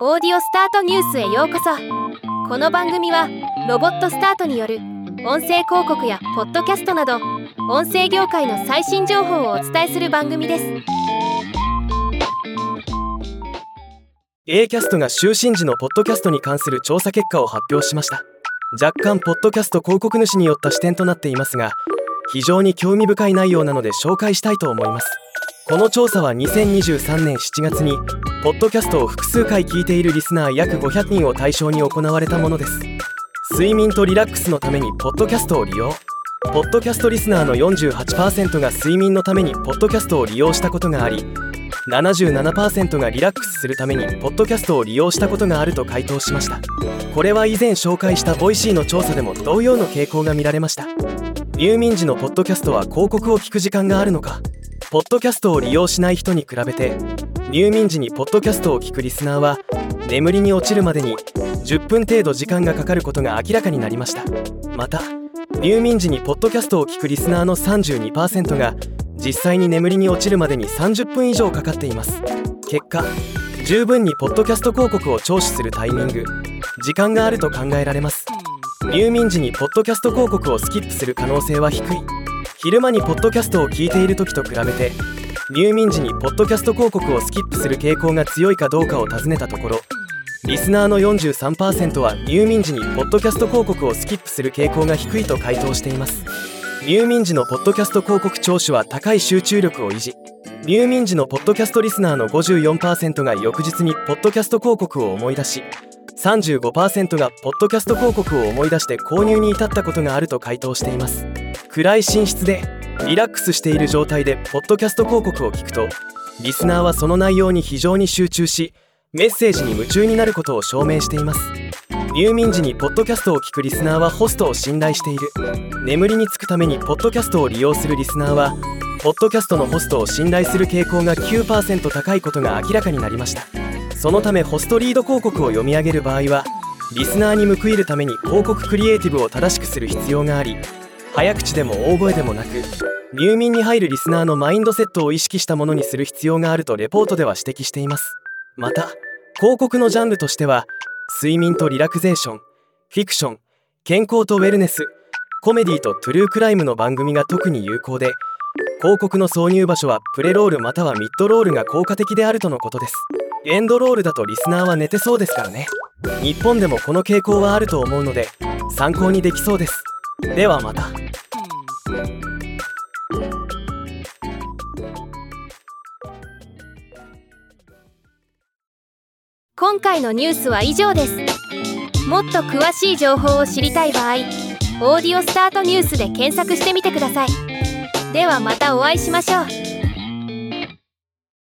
オーディオスタートニュースへようこそ。この番組はロボットスタートによる音声広告やポッドキャストなど音声業界の最新情報をお伝えする番組です。A キャストが就寝時のポッドキャストに関する調査結果を発表しました。若干ポッドキャスト広告主によった視点となっていますが非常に興味深い内容なので紹介したいと思います。この調査は2023年7月にポッドキャストを複数回聞いているリスナー約500人を対象に行われたものです。睡眠とリラックスのためにポッドキャストを利用。ポッドキャストリスナーの48%が睡眠のためにポッドキャストを利用したことがあり77%がリラックスするためにポッドキャストを利用したことがあると回答しました。これは以前紹介したボイシーの調査でも同様の傾向が見られました。入眠時のポッドキャストは広告を聞く時間があるのか。ポッドキャストを利用しない人に比べて入眠時にポッドキャストを聞くリスナーは眠りに落ちるまでに10分程度時間がかかることが明らかになりました。また入眠時にポッドキャストを聞くリスナーの32%が実際に眠りに落ちるまでに30分以上かかっています。結果十分にポッドキャスト広告を聴取するタイミング時間があると考えられます。入眠時にポッドキャスト広告をスキップする可能性は低い。昼間にポッドキャストを聞いている時と比べて入眠時にポッドキャスト広告をスキップする傾向が強いかどうかを尋ねたところリスナーの43%は入眠時にポッドキャスト広告をスキップする傾向が低いと回答しています。入眠時のポッドキャスト広告聴取は高い集中力を維持。入眠時のポッドキャストリスナーの54%が翌日にポッドキャスト広告を思い出し35%がポッドキャスト広告を思い出して購入に至ったことがあると回答しています。暗い寝室でリラックスしている状態でポッドキャスト広告を聞くとリスナーはその内容に非常に集中しメッセージに夢中になることを証明しています。入眠時にポッドキャストを聞くリスナーはホストを信頼している。眠りにつくためにポッドキャストを利用するリスナーはポッドキャストのホストを信頼する傾向が9%高いことが明らかになりました。そのためホストリード広告を読み上げる場合はリスナーに報いるために広告クリエイティブを正しくする必要があり早口でも大声でもなく入眠に入るリスナーのマインドセットを意識したものにする必要があるとレポートでは指摘しています。また広告のジャンルとしては睡眠とリラクゼーションフィクション健康とウェルネスコメディとトゥルークライムの番組が特に有効で広告の挿入場所はプレロールまたはミッドロールが効果的であるとのことです。エンドロールだとリスナーは寝てそうですからね。日本でもこの傾向はあると思うので参考にできそうです。ではまた。今回のニュースは以上です。もっと詳しい情報を知りたい場合「オーディオスタートニュース」で検索してみてください。ではまたお会いしましょう。